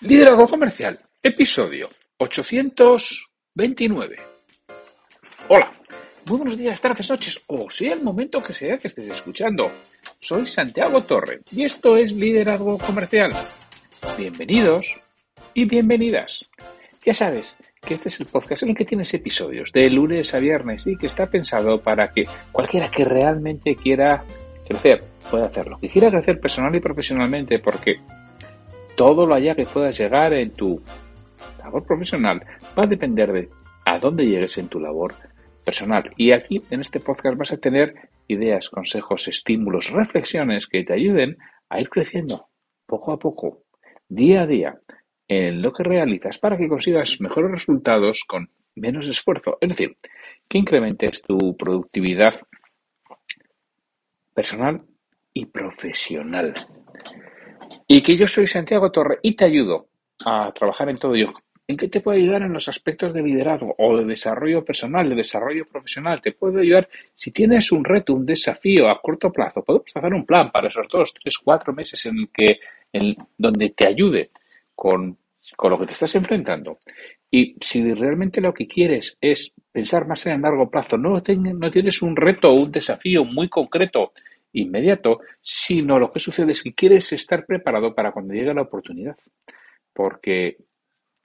Liderazgo comercial Episodio 829. Hola, muy buenos días, tardes, noches, o sea el momento que sea que estés escuchando. Soy Santiago Torre y esto es Liderazgo Comercial. Bienvenidos y bienvenidas. Ya sabes que este es el podcast en el que tienes episodios de lunes a viernes y que está pensado para que cualquiera que realmente quiera crecer pueda hacerlo. Que quiera crecer personal y profesionalmente porque todo lo allá que puedas llegar en tu labor profesional va a depender de a dónde llegues en tu labor personal. Y aquí en este podcast vas a tener ideas, consejos, estímulos, reflexiones que te ayuden a ir creciendo poco a poco, día a día, en lo que realizas para que consigas mejores resultados con menos esfuerzo. Es decir, que incrementes tu productividad personal y profesional. Y que yo soy Santiago Torre y te ayudo a trabajar en todo ello ¿En qué te puede ayudar en los aspectos de liderazgo o de desarrollo personal, de desarrollo profesional? Te puede ayudar si tienes un reto, un desafío a corto plazo. Podemos hacer un plan para esos dos, tres, cuatro meses en el que, en, donde te ayude con, con lo que te estás enfrentando. Y si realmente lo que quieres es pensar más en el largo plazo, no, no tienes un reto o un desafío muy concreto, inmediato, sino lo que sucede es que quieres estar preparado para cuando llegue la oportunidad. Porque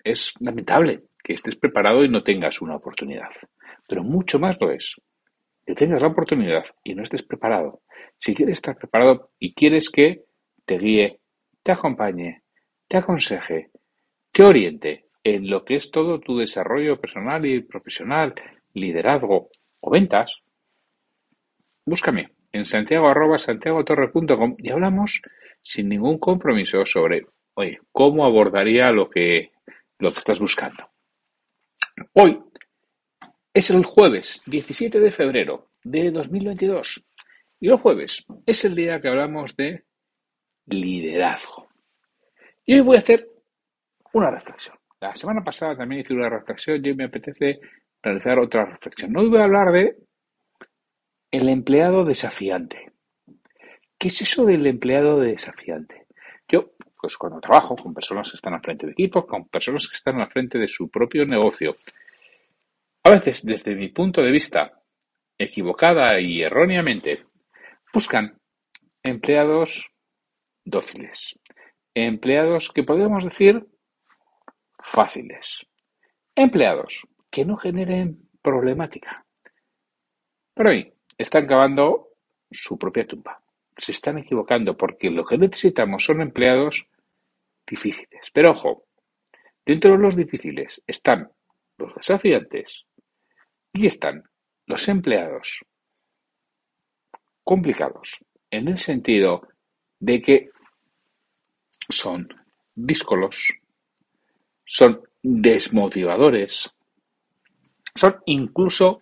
es lamentable que estés preparado y no tengas una oportunidad. Pero mucho más lo es que tengas la oportunidad y no estés preparado. Si quieres estar preparado y quieres que te guíe, te acompañe, te aconseje, te oriente en lo que es todo tu desarrollo personal y profesional, liderazgo o ventas, búscame en santiago y hablamos sin ningún compromiso sobre, oye, cómo abordaría lo que lo que estás buscando. Hoy es el jueves 17 de febrero de 2022 y el jueves es el día que hablamos de liderazgo. Y hoy voy a hacer una reflexión. La semana pasada también hice una reflexión y hoy me apetece realizar otra reflexión. Hoy voy a hablar de el empleado desafiante. ¿Qué es eso del empleado desafiante? Yo pues cuando trabajo con personas que están al frente de equipos, con personas que están al frente de su propio negocio, a veces desde mi punto de vista, equivocada y erróneamente, buscan empleados dóciles, empleados que podemos decir fáciles, empleados que no generen problemática. Pero hoy están cavando su propia tumba. Se están equivocando porque lo que necesitamos son empleados difíciles. Pero ojo, dentro de los difíciles están los desafiantes y están los empleados complicados, en el sentido de que son díscolos, son desmotivadores, son incluso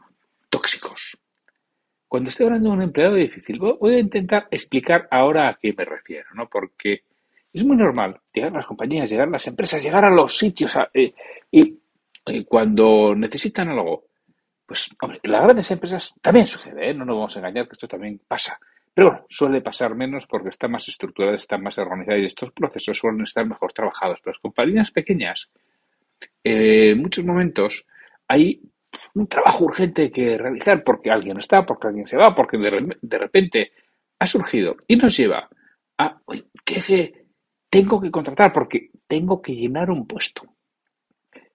tóxicos. Cuando estoy hablando de un empleado difícil, voy a intentar explicar ahora a qué me refiero, ¿no? Porque es muy normal llegar a las compañías, llegar a las empresas, llegar a los sitios eh, y cuando necesitan algo, pues, hombre, las grandes empresas también sucede, ¿eh? no nos vamos a engañar que esto también pasa. Pero bueno, suele pasar menos porque está más estructurada, está más organizada y estos procesos suelen estar mejor trabajados. Pero las compañías pequeñas, eh, en muchos momentos hay un trabajo urgente que realizar porque alguien está, porque alguien se va, porque de, repente ha surgido y nos lleva a, ¿qué, tengo que contratar porque tengo que llenar un puesto.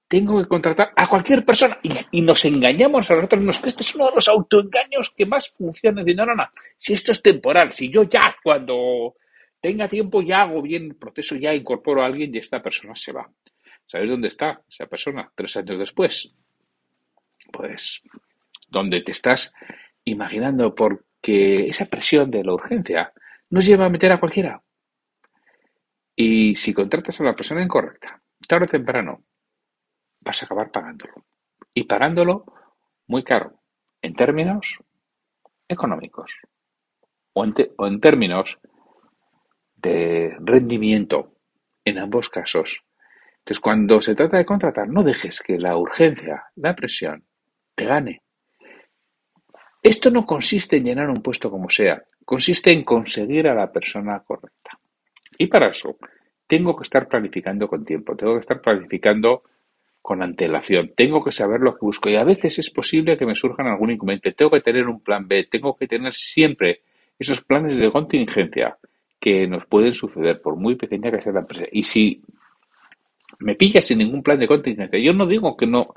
Tengo que contratar a cualquier persona y, nos engañamos a nosotros que esto es uno de los autoengaños que más funciona. De, no, no, no, si esto es temporal, si yo ya cuando tenga tiempo ya hago bien el proceso, ya incorporo a alguien y esta persona se va. ¿Sabes dónde está esa persona tres años después? Pues donde te estás imaginando, porque esa presión de la urgencia nos lleva a meter a cualquiera Y si contratas a la persona incorrecta, tarde o temprano, vas a acabar pagándolo. Y pagándolo muy caro, en términos económicos o en, términos de rendimiento en ambos casos. Entonces, cuando se trata de contratar, no dejes que la urgencia, la presión, te gane. Esto no consiste en llenar un puesto como sea, consiste en conseguir a la persona correcta. Y para eso tengo que estar planificando con tiempo, tengo que estar planificando con antelación, tengo que saber lo que busco y a veces es posible que me surjan algún inconveniente, tengo que tener un plan B, tengo que tener siempre esos planes de contingencia que nos pueden suceder por muy pequeña que sea la empresa. Y si me pillas sin ningún plan de contingencia, yo no digo que no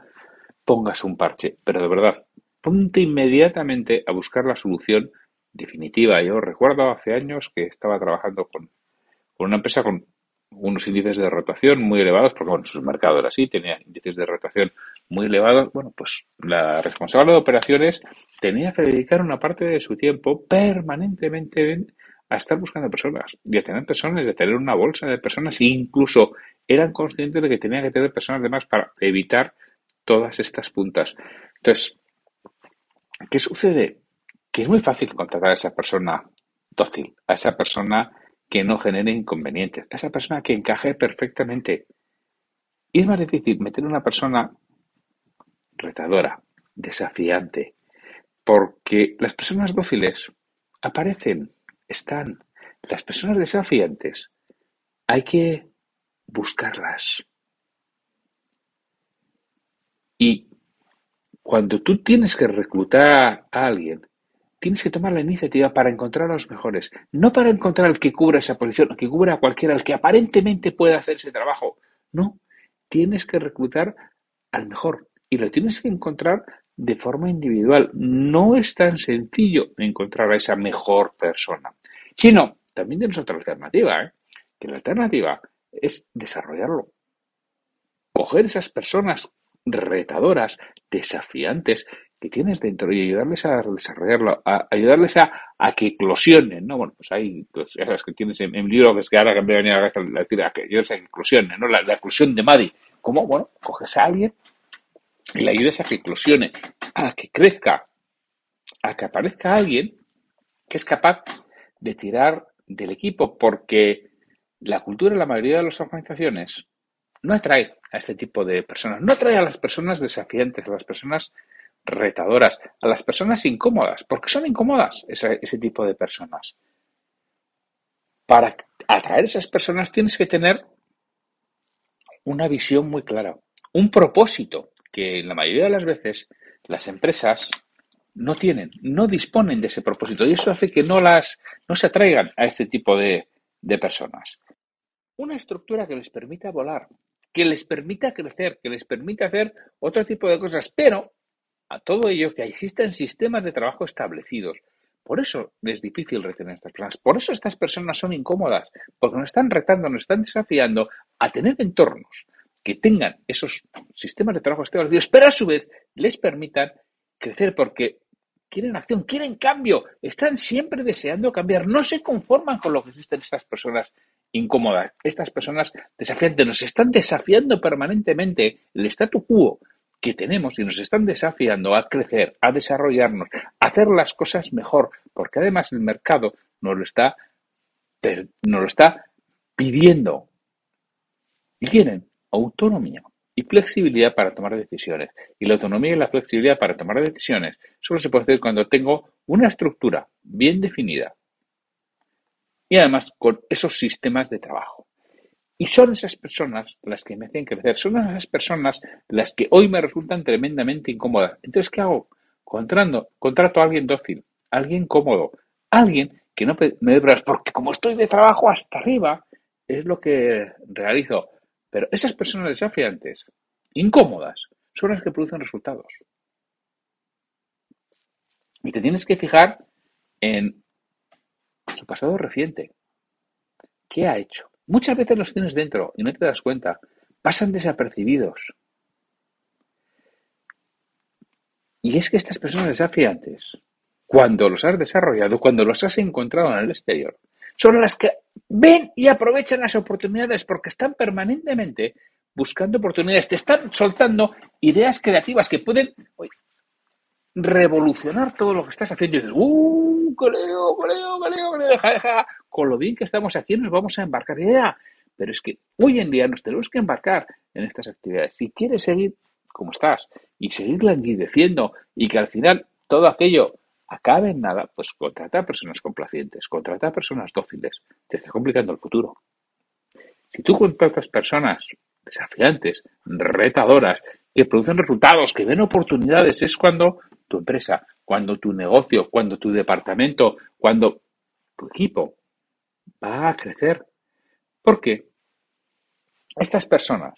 pongas un parche, pero de verdad, ponte inmediatamente a buscar la solución definitiva. Yo recuerdo hace años que estaba trabajando con, una empresa con unos índices de rotación muy elevados, porque bueno, su mercado era así, tenía índices de rotación muy elevados. Bueno, pues la responsable de operaciones tenía que dedicar una parte de su tiempo permanentemente a estar buscando personas y a tener personas, y a tener una bolsa de personas, e incluso eran conscientes de que tenía que tener personas de más para evitar todas estas puntas. Entonces, ¿qué sucede? Que es muy fácil contratar a esa persona dócil, a esa persona que no genere inconvenientes, a esa persona que encaje perfectamente. Y es más difícil meter una persona retadora, desafiante, porque las personas dóciles aparecen, están. Las personas desafiantes hay que buscarlas. Y cuando tú tienes que reclutar a alguien, tienes que tomar la iniciativa para encontrar a los mejores, no para encontrar al que cubra esa posición, que cubra a cualquiera, al que aparentemente pueda hacer ese trabajo. No, tienes que reclutar al mejor y lo tienes que encontrar de forma individual. No es tan sencillo encontrar a esa mejor persona, sino también tienes otra alternativa, ¿eh? que la alternativa es desarrollarlo. Coger esas personas retadoras, desafiantes, que tienes dentro y ayudarles a desarrollarlo, a ayudarles a, que eclosionen, ¿no? Bueno, pues hay, pues, que tienes en, en libro que es que ahora que venir a decir a que ayudarles a que eclosionen, ¿no? La, la eclosión de Maddy. ¿Cómo? Bueno, coges a alguien y le ayudes a que eclosione, a que crezca, a que aparezca alguien que es capaz de tirar del equipo, porque la cultura en la mayoría de las organizaciones no atrae a este tipo de personas, no atrae a las personas desafiantes, a las personas retadoras, a las personas incómodas, porque son incómodas ese, ese tipo de personas. Para atraer a esas personas tienes que tener una visión muy clara, un propósito que la mayoría de las veces las empresas no tienen, no disponen de ese propósito y eso hace que no las no se atraigan a este tipo de, de personas. Una estructura que les permita volar, que les permita crecer, que les permita hacer otro tipo de cosas, pero a todo ello que existen sistemas de trabajo establecidos. Por eso es difícil retener a estas personas. Por eso estas personas son incómodas, porque nos están retando, nos están desafiando a tener entornos que tengan esos sistemas de trabajo establecidos, pero a su vez les permitan crecer porque quieren acción, quieren cambio, están siempre deseando cambiar, no se conforman con lo que existen estas personas incómodas, estas personas desafiantes, nos están desafiando permanentemente el statu quo que tenemos y nos están desafiando a crecer, a desarrollarnos, a hacer las cosas mejor, porque además el mercado nos lo está, nos lo está pidiendo. Y quieren autonomía y flexibilidad para tomar decisiones. Y la autonomía y la flexibilidad para tomar decisiones solo se puede hacer cuando tengo una estructura bien definida y además con esos sistemas de trabajo. Y son esas personas las que me hacen crecer, son esas personas las que hoy me resultan tremendamente incómodas. Entonces, ¿qué hago? Contrato, a alguien dócil, alguien cómodo, alguien que no me dé porque como estoy de trabajo hasta arriba, es lo que realizo. Pero esas personas desafiantes, incómodas, son las que producen resultados. Y te tienes que fijar en su pasado reciente. ¿Qué ha hecho? Muchas veces los tienes dentro y no te das cuenta. Pasan desapercibidos. Y es que estas personas desafiantes, cuando los has desarrollado, cuando los has encontrado en el exterior, son las que ven y aprovechan las oportunidades porque están permanentemente buscando oportunidades, te están soltando ideas creativas que pueden revolucionar todo lo que estás haciendo. Y dices, ¡uh! Coleo, coleo, coleo, coleo, ja, con lo bien que estamos aquí nos vamos a embarcar. Ya, pero es que hoy en día nos tenemos que embarcar en estas actividades. Si quieres seguir como estás y seguir languideciendo y que al final todo aquello acabe en nada, pues contrata a personas complacientes, contrata a personas dóciles. Te está complicando el futuro. Si tú contratas personas desafiantes, retadoras, que producen resultados, que ven oportunidades, es cuando tu empresa, cuando tu negocio, cuando tu departamento, cuando tu equipo va a crecer. Porque estas personas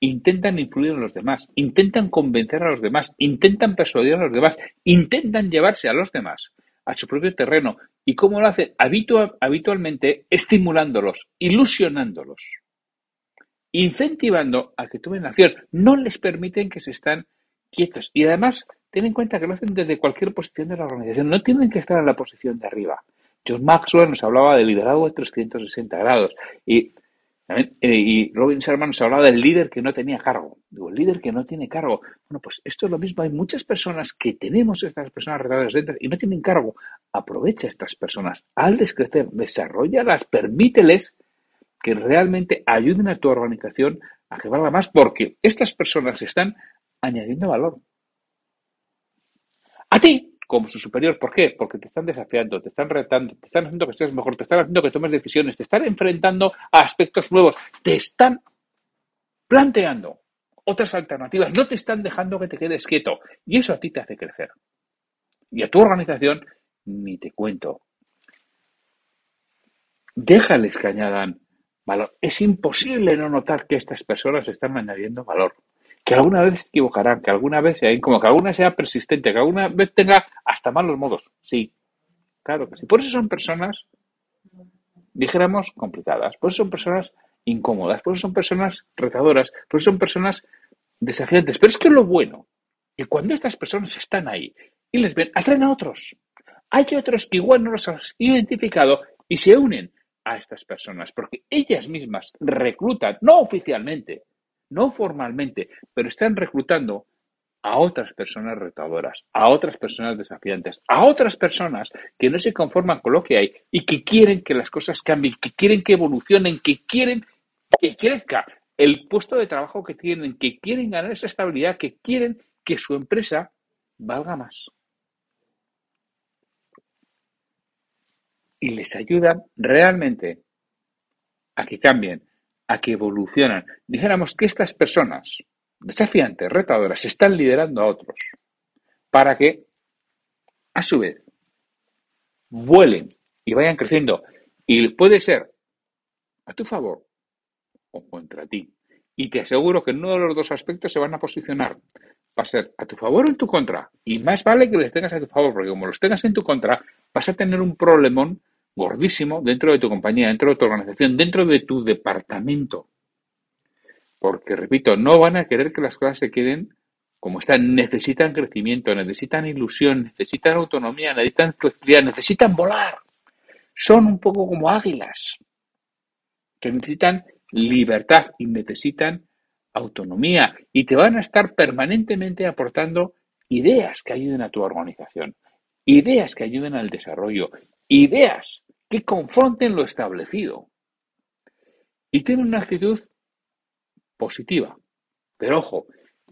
intentan influir en los demás, intentan convencer a los demás, intentan persuadir a los demás, intentan llevarse a los demás a su propio terreno. ¿Y cómo lo hacen? habitualmente estimulándolos, ilusionándolos, incentivando a que tomen acción. No les permiten que se están quietos. Y además, ten en cuenta que lo hacen desde cualquier posición de la organización. No tienen que estar en la posición de arriba. John Maxwell nos hablaba de liderazgo de 360 grados. Y eh, y Robin Sherman nos hablaba del líder que no tenía cargo. Digo, el líder que no tiene cargo. Bueno, pues esto es lo mismo. Hay muchas personas que tenemos estas personas retadoras dentro y no tienen cargo. Aprovecha a estas personas. Al descrecer, desarrollalas, permíteles que realmente ayuden a tu organización a que valga más porque estas personas están añadiendo valor. A ti, como su superior. ¿Por qué? Porque te están desafiando, te están retando, te están haciendo que seas mejor, te están haciendo que tomes decisiones, te están enfrentando a aspectos nuevos, te están planteando otras alternativas, no te están dejando que te quedes quieto. Y eso a ti te hace crecer. Y a tu organización, ni te cuento. Déjales que añadan valor. Es imposible no notar que estas personas están añadiendo valor que alguna vez se equivocarán, que alguna vez sea como que alguna sea persistente, que alguna vez tenga hasta malos modos. Sí, claro que sí. Por eso son personas, dijéramos, complicadas. Por eso son personas incómodas. Por eso son personas retadoras. Por eso son personas desafiantes. Pero es que lo bueno, que cuando estas personas están ahí y les ven, atraen a otros. Hay otros que igual no los has identificado y se unen a estas personas porque ellas mismas reclutan, no oficialmente, no formalmente, pero están reclutando a otras personas retadoras, a otras personas desafiantes, a otras personas que no se conforman con lo que hay y que quieren que las cosas cambien, que quieren que evolucionen, que quieren que crezca el puesto de trabajo que tienen, que quieren ganar esa estabilidad, que quieren que su empresa valga más. Y les ayudan realmente a que cambien, a que evolucionan. Dijéramos que estas personas desafiantes, retadoras, están liderando a otros para que, a su vez, vuelen y vayan creciendo. Y puede ser a tu favor o contra ti. Y te aseguro que en uno de los dos aspectos se van a posicionar. Va a ser a tu favor o en tu contra. Y más vale que les tengas a tu favor, porque como los tengas en tu contra, vas a tener un problemón gordísimo dentro de tu compañía, dentro de tu organización, dentro de tu departamento. Porque, repito, no van a querer que las cosas se queden como están. Necesitan crecimiento, necesitan ilusión, necesitan autonomía, necesitan flexibilidad, necesitan volar. Son un poco como águilas que necesitan libertad y necesitan autonomía y te van a estar permanentemente aportando ideas que ayuden a tu organización, ideas que ayuden al desarrollo, ideas que confronten lo establecido y tienen una actitud positiva. Pero ojo,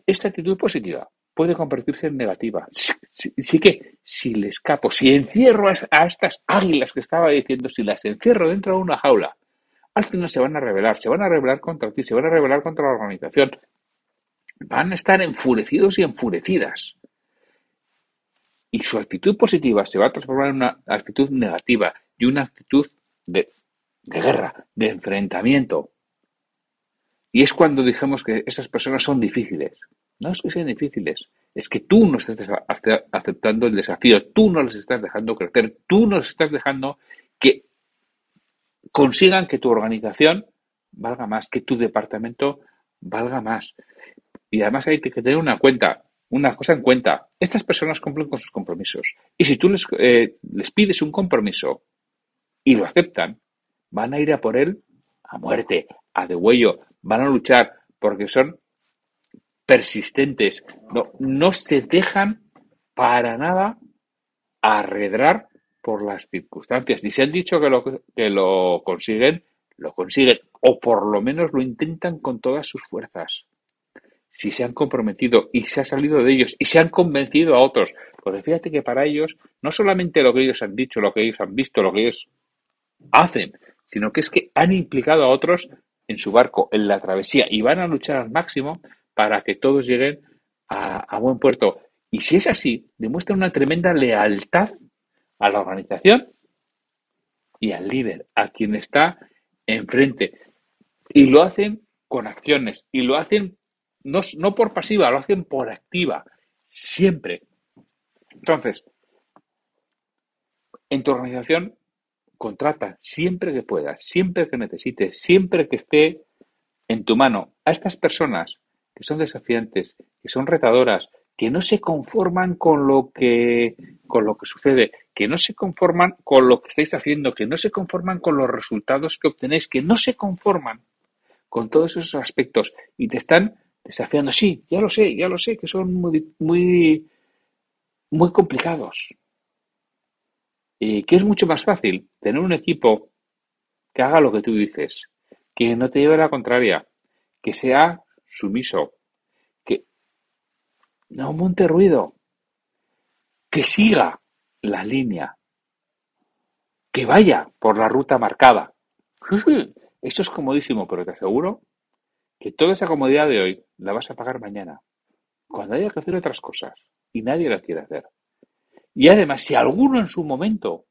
esta actitud positiva puede convertirse en negativa. Sí, que si le escapo, si encierro a estas águilas que estaba diciendo, si las encierro dentro de una jaula, al final se van a rebelar, se van a rebelar contra ti, se van a rebelar contra la organización. Van a estar enfurecidos y enfurecidas. Y su actitud positiva se va a transformar en una actitud negativa y una actitud de, guerra, de enfrentamiento. Y es cuando dijimos que esas personas son difíciles. No es que sean difíciles, es que tú no estás aceptando el desafío, tú no les estás dejando crecer, tú no les estás dejando que consigan que tu organización valga más, que tu departamento valga más. Y además hay que tener una cuenta, una cosa en cuenta. Estas personas cumplen con sus compromisos. Y si tú les, eh, les pides un compromiso y lo aceptan, van a ir a por él a muerte, a degüello, van a luchar porque son persistentes, no, no se dejan para nada arredrar por las circunstancias. Y si han dicho que lo, que lo consiguen, lo consiguen, o por lo menos lo intentan con todas sus fuerzas. Si se han comprometido y se ha salido de ellos y se han convencido a otros, porque fíjate que para ellos no solamente lo que ellos han dicho, lo que ellos han visto, lo que ellos hacen, sino que es que han implicado a otros en su barco, en la travesía, y van a luchar al máximo para que todos lleguen a, buen puerto. Y si es así, demuestra una tremenda lealtad a la organización y al líder, a quien está enfrente. Y lo hacen con acciones, y lo hacen no, no por pasiva, lo hacen por activa, siempre. Entonces, en tu organización, contrata siempre que puedas, siempre que necesites, siempre que esté en tu mano a estas personas que son desafiantes, que son retadoras, que no se conforman con lo que, con lo que sucede, que no se conforman con lo que estáis haciendo, que no se conforman con los resultados que obtenéis, que no se conforman con todos esos aspectos y te están desafiando. Sí, ya lo sé, ya lo sé, que son muy, muy, muy complicados. Y que es mucho más fácil tener un equipo que haga lo que tú dices, que no te lleve a la contraria, que sea sumiso, que no monte ruido, que siga la línea, que vaya por la ruta marcada. Eso es comodísimo, pero te aseguro que toda esa comodidad de hoy la vas a pagar mañana, cuando haya que hacer otras cosas y nadie la quiere hacer. Y además, si alguno en su momento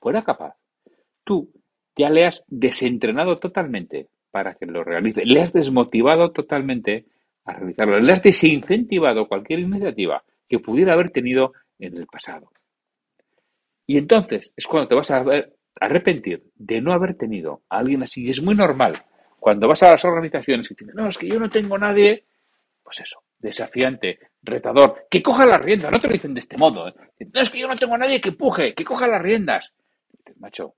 fuera capaz, tú ya le has desentrenado totalmente para que lo realice, le has desmotivado totalmente a realizarlo, le has desincentivado cualquier iniciativa que pudiera haber tenido en el pasado. Y entonces es cuando te vas a arrepentir de no haber tenido a alguien así. Y es muy normal cuando vas a las organizaciones y te dicen, no, es que yo no tengo nadie, pues eso, desafiante, retador, que coja las riendas, no te lo dicen de este modo, ¿eh? no, es que yo no tengo a nadie que puje, que coja las riendas. macho,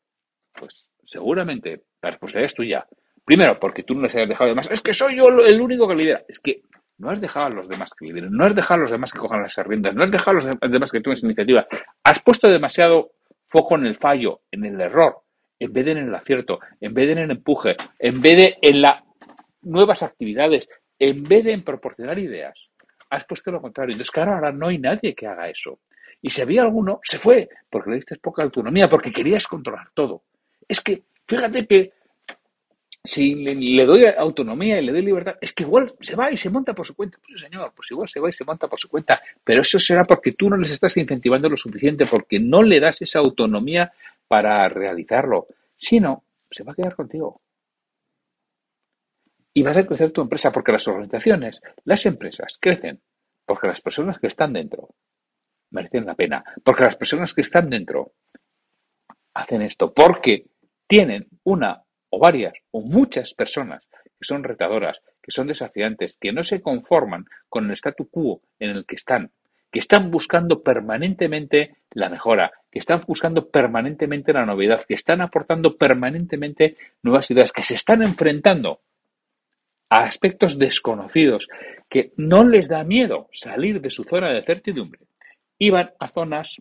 pues seguramente la responsabilidad es tuya. Primero, porque tú no les hayas dejado de más. Es que soy yo el único que lidera. Es que no has dejado a los demás que lideren, no has dejado a los demás que cojan las riendas, no has dejado a los demás que tomen iniciativa. Has puesto demasiado foco en el fallo, en el error, en vez de en el acierto, en vez de en el empuje, en vez de en las nuevas actividades, en vez de proporcionar ideas. Has puesto lo contrario. Entonces, claro, ahora no hay nadie que haga eso. Y si había alguno, se fue, porque le diste poca autonomía, porque querías controlar todo. Es que, fíjate que si le, doy autonomía y le doy libertad, es que igual se va y se monta por su cuenta. Pues señor, pues igual se va y se monta por su cuenta. Pero eso será porque tú no les estás incentivando lo suficiente, porque no le das esa autonomía para realizarlo. Si no, se va a quedar contigo. Y va a crecer tu empresa, porque las organizaciones, las empresas, crecen porque las personas que están dentro merecen la pena, porque las personas que están dentro hacen esto, porque tienen una o varias o muchas personas que son retadoras, que son desafiantes, que no se conforman con el statu quo en el que están, que están buscando permanentemente la mejora, que están buscando permanentemente la novedad, que están aportando permanentemente nuevas ideas, que se están enfrentando a aspectos desconocidos, que no les da miedo salir de su zona de certidumbre y van a zonas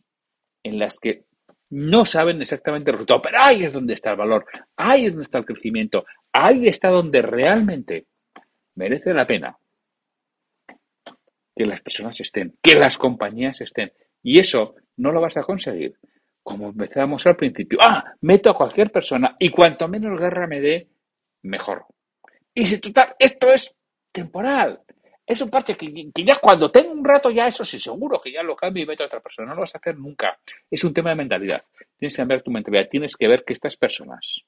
en las que no saben exactamente el resultado, pero ahí es donde está el valor, ahí es donde está el crecimiento, ahí está donde realmente merece la pena que las personas estén, que las compañías estén. Y eso no lo vas a conseguir como empezamos al principio. Ah, meto a cualquier persona y cuanto menos guerra me dé, mejor. Y si total, esto es temporal. Es un parche que, ya cuando tengo un rato ya eso sí, seguro que ya lo cambio y meto a otra persona. No lo vas a hacer nunca. Es un tema de mentalidad. Tienes que cambiar tu mentalidad. Tienes que ver que estas personas,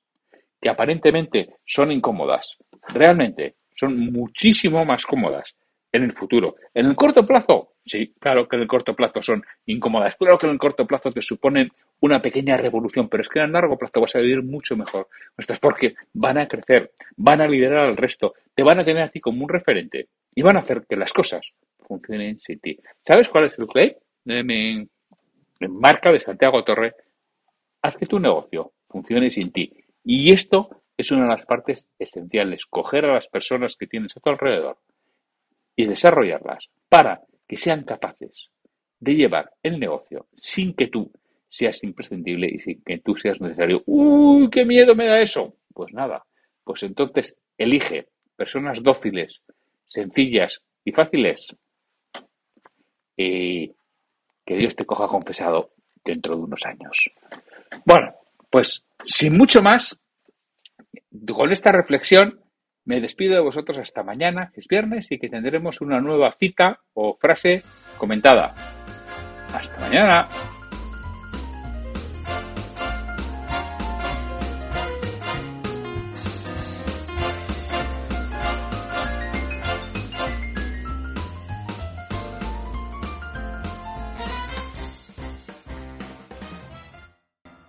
que aparentemente son incómodas, realmente son muchísimo más cómodas en el futuro. En el corto plazo, sí, claro que en el corto plazo son incómodas. Claro que en el corto plazo te suponen una pequeña revolución, pero es que en el largo plazo vas a vivir mucho mejor. Porque van a crecer, van a liderar al resto, te van a tener a ti como un referente y van a hacer que las cosas funcionen sin ti. ¿Sabes cuál es el claim de mi marca de Santiago Torre? Haz que tu negocio funcione sin ti. Y esto es una de las partes esenciales, coger a las personas que tienes a tu alrededor y desarrollarlas para que sean capaces de llevar el negocio sin que tú seas imprescindible y sin que tú seas necesario. ¡Uy, qué miedo me da eso! Pues nada, pues entonces elige personas dóciles, sencillas y fáciles. Y que Dios te coja confesado dentro de unos años. Bueno, pues sin mucho más, con esta reflexión me despido de vosotros hasta mañana, que es viernes, y que tendremos una nueva cita o frase comentada. Hasta mañana.